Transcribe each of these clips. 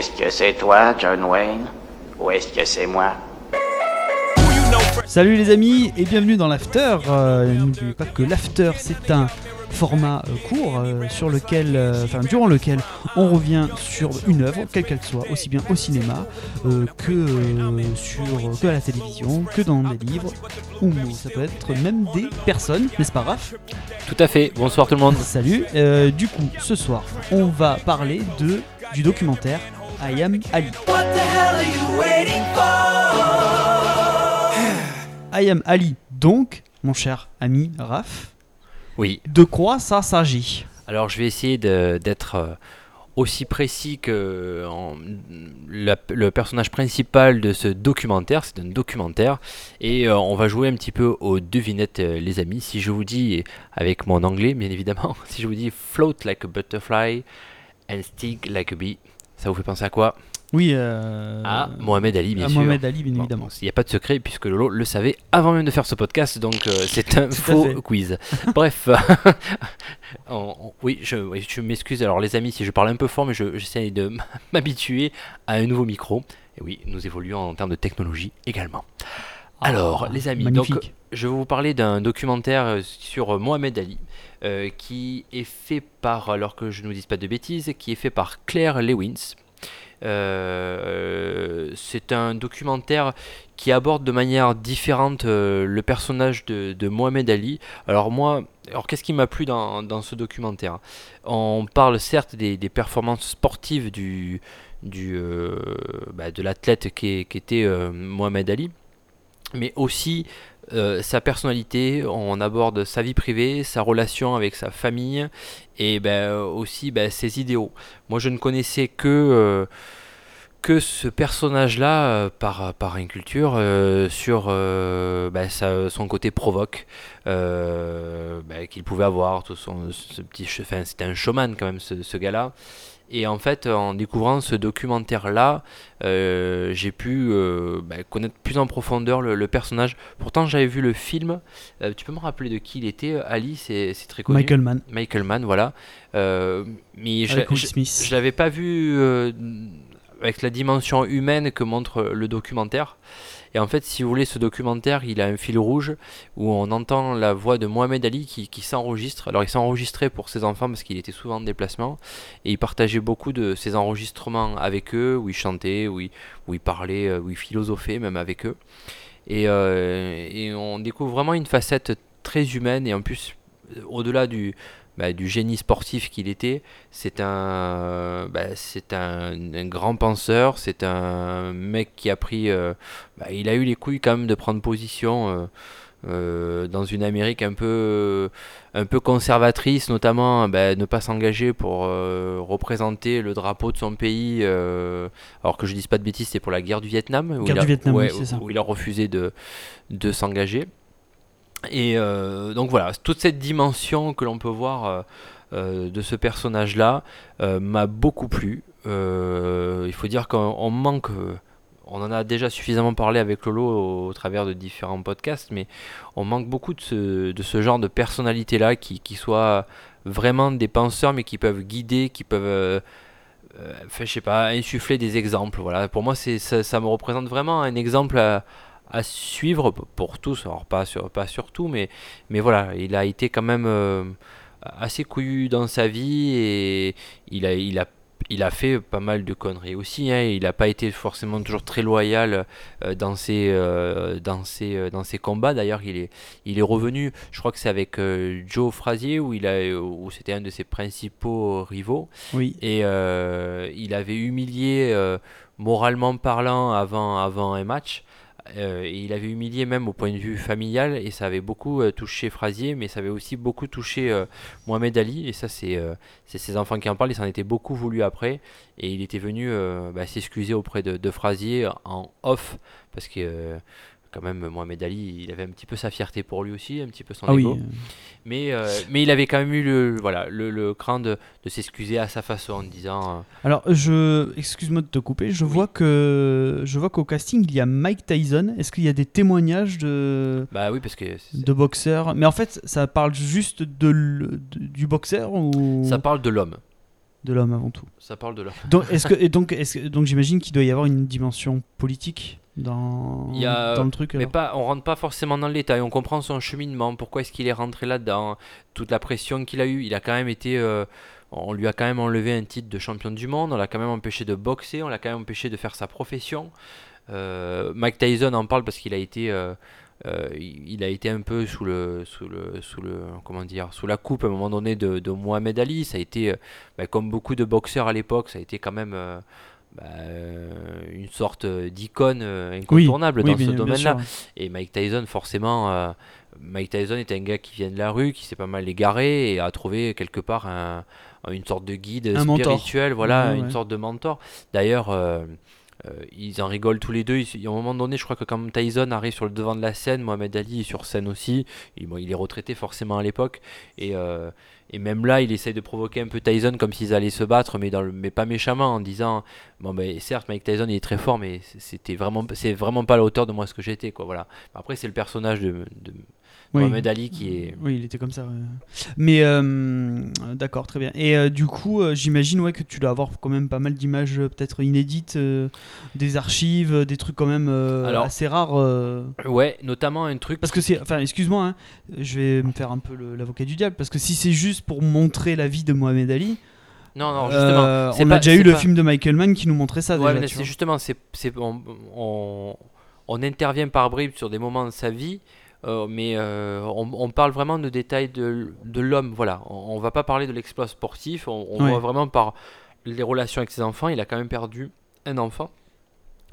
Est-ce que c'est toi, John Wayne Ou est-ce que c'est moi? Salut les amis et bienvenue dans l'After. Euh, N'oubliez pas que l'After c'est un format euh, court euh, sur lequel, euh, enfin durant lequel on revient sur une œuvre, quelle qu'elle soit, aussi bien au cinéma euh, que euh, sur que à la télévision, que dans des livres, ou ça peut être même des personnes, n'est-ce pas Raph? Tout à fait. Bonsoir tout le monde. Salut. Euh, du coup, ce soir, on va parler de du documentaire I Am Ali. I Am Ali. Donc, mon cher ami Raph, Oui. de quoi ça s'agit? Alors je vais essayer de- d'être euh, aussi précis que en- la- le personnage principal de ce documentaire. C'est un documentaire et euh, on va jouer un petit peu aux devinettes, euh, les amis. Si je vous dis, avec mon anglais bien évidemment, si je vous dis float like a butterfly and sting like a bee, ça vous fait penser à quoi Oui. Euh, À Mohamed Ali, bien à sûr. Mohamed Ali, bien Bon, évidemment. Il n'y a pas de secret puisque Lolo le savait avant même de faire ce podcast, donc euh, c'est un faux quiz. Bref, on- on- oui, je, oui, je m'excuse. Alors les amis, si je parle un peu fort, mais je- j'essaie de m'habituer à un nouveau micro. Et oui, nous évoluons en termes de technologie également. Alors, Ah, les amis, magnifique. donc je vais vous parler d'un documentaire euh, sur Mohamed Ali euh, qui est fait par, alors que je ne vous dise pas de bêtises, qui est fait par Claire Lewins. Euh, c'est un documentaire qui aborde de manière différente euh, le personnage de, Mohamed Ali. Alors moi, alors qu'est-ce qui m'a plu dans, dans ce documentaire? On parle certes des, performances sportives du, du, bah, de l'athlète est- qui était Mohamed Ali, mais aussi euh, sa personnalité, on aborde sa vie privée, sa relation avec sa famille et ben, aussi ben, ses idéaux. Moi je ne connaissais que, euh, que ce personnage-là euh, par, par inculture euh, sur ben, sa- son côté provoque ben, qu'il pouvait avoir. Tout son, ce petit, enfin, c'était un showman quand même ce, ce gars-là. Et en fait, en découvrant ce documentaire-là, euh, j'ai pu euh, ben, connaître plus en profondeur le, le personnage. Pourtant, j'avais vu le film. Euh, tu peux me rappeler de qui il était Ali, c'est très connu. Michael Mann Michael Mann, voilà. Euh, mais je, avec je, je l'avais pas vu euh, avec la dimension humaine que montre le documentaire. Et en fait, si vous voulez, ce documentaire, il a un fil rouge où on entend la voix de Mohamed Ali qui, s'enregistre. Alors, il s'enregistrait pour ses enfants parce qu'il était souvent en déplacement. Et il partageait beaucoup de ses enregistrements avec eux, où il chantait, où il, où il parlait, euh, où il philosophait même avec eux. Et, euh, et on découvre vraiment une facette très humaine et en plus, au-delà du, bah, du génie sportif qu'il était, c'est un, bah, c'est un, un grand penseur, c'est un mec qui a pris, euh, bah, il a eu les couilles quand même de prendre position euh, euh, dans une Amérique un peu, un peu conservatrice, notamment bah, ne pas s'engager pour euh, représenter le drapeau de son pays, euh, alors que je dise pas de bêtises, c'est pour la guerre du Vietnam, où, Guerre il a, du Vietnam, ouais, oui, ça. où il a refusé de, de s'engager. Et euh, donc voilà, toute cette dimension que l'on peut voir euh, euh, de ce personnage-là m'a beaucoup plu. Il faut dire qu'on on manque, on en a déjà suffisamment parlé avec Lolo au, travers de différents podcasts, mais on manque beaucoup de ce, genre de personnalité-là qui, soient vraiment des penseurs, mais qui peuvent guider, qui peuvent... enfin, je sais pas, insuffler des exemples. Voilà. Pour moi, ça, ça me représente vraiment un exemple à, à suivre pour tous. Alors, pas sur, pas sur tout, mais, mais voilà, il a été quand même euh, assez couillu dans sa vie et il a, il a, il a fait pas mal de conneries aussi. hein. Il n'a pas été forcément toujours très loyal euh, dans, ses, euh, dans, ses, dans ses combats. D'ailleurs, il est, il est revenu, je crois que c'est avec Joe Frazier, où, il a, où c'était un de ses principaux rivaux. Oui. Et il avait humilié, moralement parlant, avant, avant un match. Euh, il avait humilié même au point de vue familial. Et ça avait beaucoup euh, touché Frazier, mais ça avait aussi beaucoup touché euh, Mohamed Ali. Et ça, c'est ses enfants qui en parlent. Il s'en était beaucoup voulu après. Et il était venu bah, s'excuser auprès de, de Frazier en off. Parce que. Euh, quand même, Mohamed Ali, il avait un petit peu sa fierté pour lui aussi, un petit peu son Ah oui. ego. Mais, euh, mais il avait quand même eu le, voilà, le, le cran de, de s'excuser à sa façon en disant euh, Alors, je, excuse-moi de te couper, je Oui. vois que je vois qu'au casting il y a Mike Tyson. Est-ce qu'il y a des témoignages de Bah oui, parce que de boxeurs? Mais en fait, ça parle juste de, du boxeur ou ça parle de l'homme. de l'homme avant tout. Ça parle de là. Donc, est-ce que, et donc, est-ce que- donc j'imagine qu'il doit y avoir une dimension politique? Dans, Il y a- dans le truc. Mais alors. pas, on rentre pas forcément dans le détail, on comprend son cheminement, pourquoi est-ce qu'il est rentré là-dedans, toute la pression qu'il a eue. Il a quand même été. euh, on lui a quand même enlevé un titre de champion du monde, on l'a quand même empêché de boxer, on l'a quand même empêché de faire sa profession. Euh, Mike Tyson en parle parce qu'il a été. euh, euh, il a été un peu sous le, sous le, sous le, comment dire, sous la coupe à un moment donné de, de Mohamed Ali. Ça a été, bah, comme beaucoup de boxeurs à l'époque, ça a été quand même bah, euh, une sorte d'icône euh, incontournable oui, dans ce domaine-là. Et Mike Tyson, forcément, euh, Mike Tyson était un gars qui vient de la rue, qui s'est pas mal égaré et a trouvé quelque part un- une sorte de guide Un mentor. spirituel, voilà, Ouais, une ouais. sorte de mentor. D'ailleurs, euh, ils en rigolent tous les deux. Ils- à un moment donné, je crois que quand Tyson arrive sur le devant de la scène, Mohamed Ali est sur scène aussi. Il, il est retraité forcément à l'époque. Et, euh, et même là, il essaye de provoquer un peu Tyson comme s'ils allaient se battre, mais, pas méchamment, en disant Bon, ben, certes, Mike Tyson il est très fort, mais c'était vraiment, c'est vraiment pas à la hauteur de moi ce que j'étais. Quoi, voilà. Après, c'est le personnage de Oui. Mohamed Ali qui est. Oui, il était comme ça. ouais. Mais euh, d'accord, très bien. Et euh, du coup, euh, j'imagine ouais, que tu dois avoir quand même pas mal d'images peut-être inédites, des archives, des trucs quand même Alors- assez rares. Ouais, notamment un truc. Parce que c'est, enfin, excuse-moi, hein, je vais me faire un peu l'avocat du diable, parce que si c'est juste pour montrer la vie de Mohamed Ali, Non, non, justement. euh, on pas- a déjà eu le pas- film de Michael Mann qui nous montrait ça Ouais, c'est justement, c'est, c'est- on, on, on intervient par bribes sur des moments de sa vie, euh, mais euh, on, on parle vraiment de détails de, de l'homme. Voilà, on, on va pas parler de l'exploit sportif. On, on Ouais. voit vraiment par les relations avec ses enfants. Il a quand même perdu un enfant,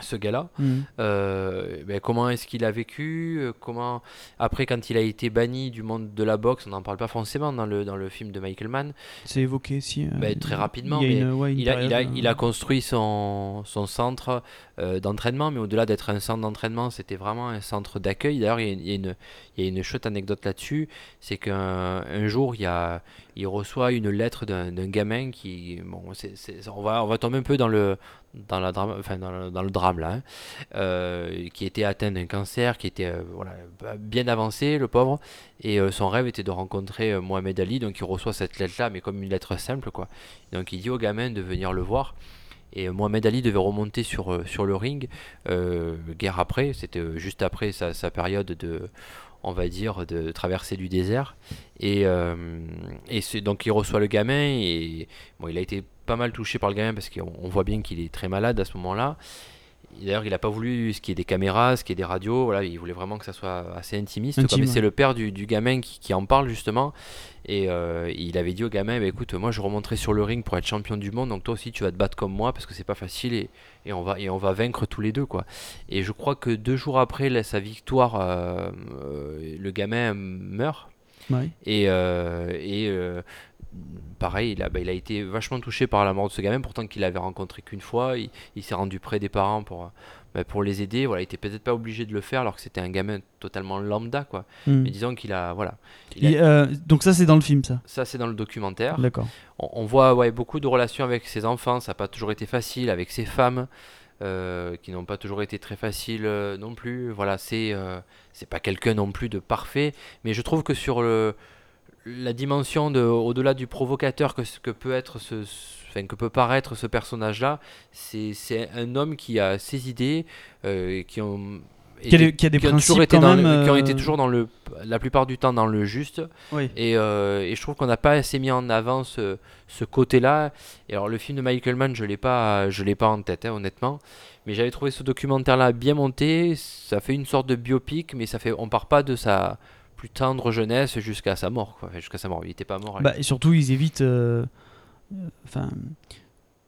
ce gars-là. Mhm. Euh, ben, comment est-ce qu'il a vécu euh, Comment après, quand il a été banni du monde de la boxe, on n'en parle pas forcément dans le dans le film de Michael Mann. C'est évoqué si. euh, Ben, très rapidement, il a mais une- ouais, une il a, il, a, période, il a construit son, son centre euh, d'entraînement, mais au-delà d'être un centre d'entraînement, c'était vraiment un centre d'accueil. D'ailleurs, il y a, il y a une, il y a une chouette anecdote là-dessus, c'est qu'un un jour, il, y a, il reçoit une lettre d'un gamin qui... Bon, on, va, on va tomber un peu dans le, dans la drame, enfin, dans drame là, hein, euh, qui était atteint d'un cancer, qui était euh, voilà, bien avancé, le pauvre, et euh, son rêve était de rencontrer Mohamed Ali, donc il reçoit cette lettre-là, mais comme une lettre simple, quoi. Donc il dit au gamin de venir le voir. Et Mohamed Ali devait remonter sur, sur le ring, guerre après, c'était juste après sa période de, on va dire, de traversée du désert. Et, euh, donc il reçoit le gamin, et bon, il a été pas mal touché par le gamin parce qu'on on voit bien qu'il est très malade à ce moment-là. D'ailleurs, il n'a pas voulu ce qui est des caméras, ce qui est des radios, voilà, il voulait vraiment que ça soit assez intimiste. Intime, ouais. c'est le père du, du gamin qui, qui en parle justement. Et euh, il avait dit au gamin, bah, écoute, moi je remonterai sur le ring pour être champion du monde, donc toi aussi tu vas te battre comme moi parce que c'est pas facile et, et on va, et on va vaincre tous les deux. quoi. Et je crois que deux jours après là, sa victoire, euh, euh, le gamin meurt. ouais. Et, euh, et euh, pareil, il a, bah, il a été vachement touché par la mort de ce gamin, pourtant qu'il avait rencontré qu'une fois. Il, il s'est rendu près des parents pour, bah, pour les aider. Voilà, il était peut-être pas obligé de le faire alors que c'était un gamin totalement lambda. quoi. Mhm. Mais disons qu'il a. Voilà. Il a- Et, euh, donc ça c'est dans le film ça? ça, c'est dans le documentaire. D'accord. On, on voit ouais, beaucoup de relations avec ses enfants, ça n'a pas toujours été facile, avec ses femmes, euh, qui n'ont pas toujours été très faciles euh, non plus. Voilà, c'est euh, c'est pas quelqu'un non plus de parfait, mais je trouve que sur le, la dimension de, au-delà du provocateur que, peut être ce, ce- enfin, que peut paraître ce personnage-là, c'est un homme qui a ses idées, euh, qui ont Qui a, été- des- qui a des qui ont principes toujours été quand dans même. le- qui ont été euh, toujours dans le la plupart du temps dans le juste Oui. et, euh, et je trouve qu'on n'a pas assez mis en avant ce, ce côté-là. Et alors le film de Michael Mann, je l'ai pas, je l'ai pas en tête, hein, honnêtement. Mais j'avais trouvé ce documentaire-là bien monté. Ça fait une sorte de biopic, mais ça fait, on part pas de sa plus tendre jeunesse jusqu'à sa mort. Quoi. Jusqu'à sa mort, il était pas mort. Bah, et surtout, ils évitent. euh, euh, Enfin.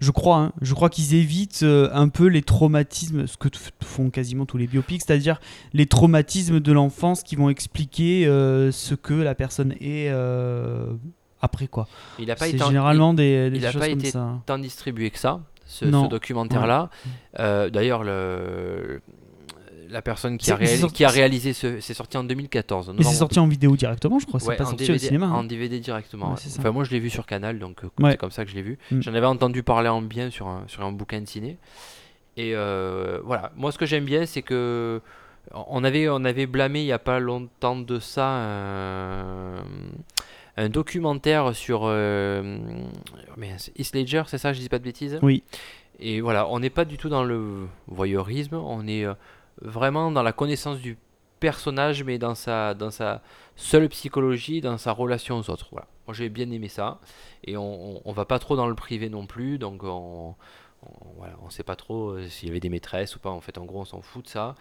je crois, hein, je crois qu'ils évitent euh, un peu les traumatismes, ce que font quasiment tous les biopics, c'est-à-dire les traumatismes de l'enfance qui vont expliquer ce que la personne est après quoi. il a pas été en- généralement des, des il a choses pas comme été ça. tant distribué que ça, ce, documentaire-là. Euh, D'ailleurs, le la personne qui a, réalisé, sorti- qui a réalisé ce, c'est sorti en 2014. Mais c'est sorti en vidéo directement, je crois. C'est pas en sorti DVD, au cinéma. hein. En DVD directement. Ouais. Enfin, moi, je l'ai vu sur Canal, donc euh, c'est comme ça que je l'ai vu. Mm. J'en avais entendu parler en bien sur un, sur un bouquin de ciné. Et euh, voilà, moi, ce que j'aime bien, c'est que on avait, on avait blâmé il n'y a pas longtemps de ça un, un documentaire sur euh, mais Heath Ledger, c'est ça, je dis pas de bêtises? Oui. Et voilà, on n'est pas du tout dans le voyeurisme, on est euh, vraiment dans la connaissance du personnage, mais dans sa, dans sa seule psychologie, dans sa relation aux autres. Voilà. Moi j'ai bien aimé ça, et on, on, on va pas trop dans le privé non plus, donc on, on, voilà, on sait pas trop euh, s'il y avait des maîtresses ou pas. En fait, en gros, on s'en fout de ça.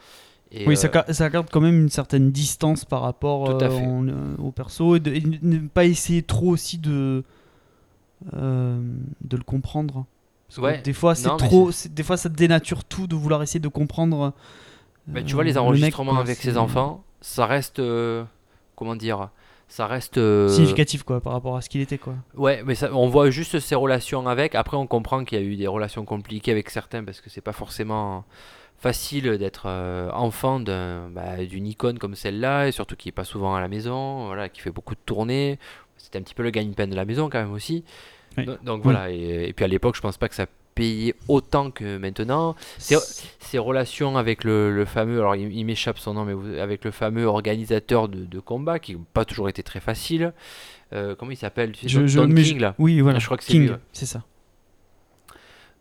Et, Oui, euh, ça, ga- ça garde quand même une certaine distance par rapport euh, en- euh, au perso et, de, et ne pas essayer trop aussi de, de le comprendre. Parce que des fois, c'est trop. Des fois, ça dénature tout de vouloir essayer de comprendre. Mais euh, tu vois, les le mec, enregistrements avec ses enfants, ça reste. euh, comment dire Ça reste. euh, Significatif quoi, par rapport à ce qu'il était quoi. Ouais, mais ça, on voit juste ses relations avec. Après, on comprend qu'il y a eu des relations compliquées avec certains parce que c'est pas forcément facile d'être euh, enfant bah, d'une icône comme celle-là et surtout qui est pas souvent à la maison, voilà, qui fait beaucoup de tournées. C'était un petit peu le gagne-pain de la maison quand même aussi. Oui. Donc, donc voilà, et, et puis à l'époque, je pense pas que ça payait autant que maintenant. Ses relations avec le, le fameux, alors il, il m'échappe son nom, mais vous- avec le fameux organisateur de, de combat qui n'a pas toujours été très facile. Euh, comment il s'appelle tu sais, Je- Don- je- Don King je- là? Oui, voilà. Je crois que c'est King, c'est ça.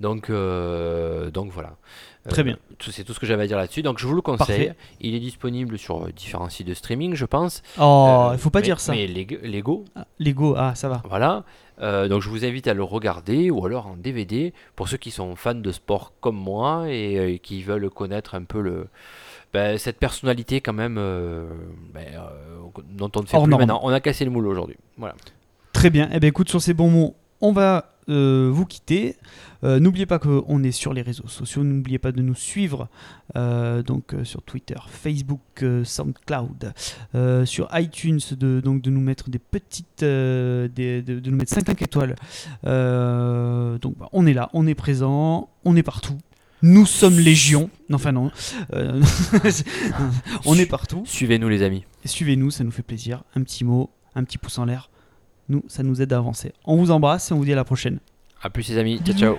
Donc, euh, donc voilà. Très Euh, bien. C'est tout ce que j'avais à dire là-dessus. Donc je vous le conseille. Parfait. Il est disponible sur euh, différents sites de streaming, je pense. Oh, Euh, il faut pas mais- dire ça. Mais Lego, Lego, Ah, Lego, ah, ça va. voilà. Euh, donc je vous invite à le regarder ou alors en DVD pour ceux qui sont fans de sport comme moi et euh, qui veulent connaître un peu le ben, cette personnalité quand même euh, ben, euh, dont on ne fait Hors plus norme. maintenant. On a cassé le moule aujourd'hui. Voilà. Très bien. Eh bien, écoute, sur ces bons mots, on va euh, vous quitter. Euh, N'oubliez pas qu'on est sur les réseaux sociaux. N'oubliez pas de nous suivre euh, donc euh, sur Twitter, Facebook, SoundCloud, sur iTunes, de, donc de nous mettre des petites, des- de, de nous mettre 5 étoiles. Euh, donc, bah, on est là, on est présent, on est partout. Nous sommes légion. Non, Enfin non. On est partout. Suivez-nous les amis. Suivez-nous, ça nous fait plaisir. Un petit mot, un petit pouce en l'air. Nous, ça nous aide à avancer. On vous embrasse et on vous dit à la prochaine. A plus les amis. Ciao ciao.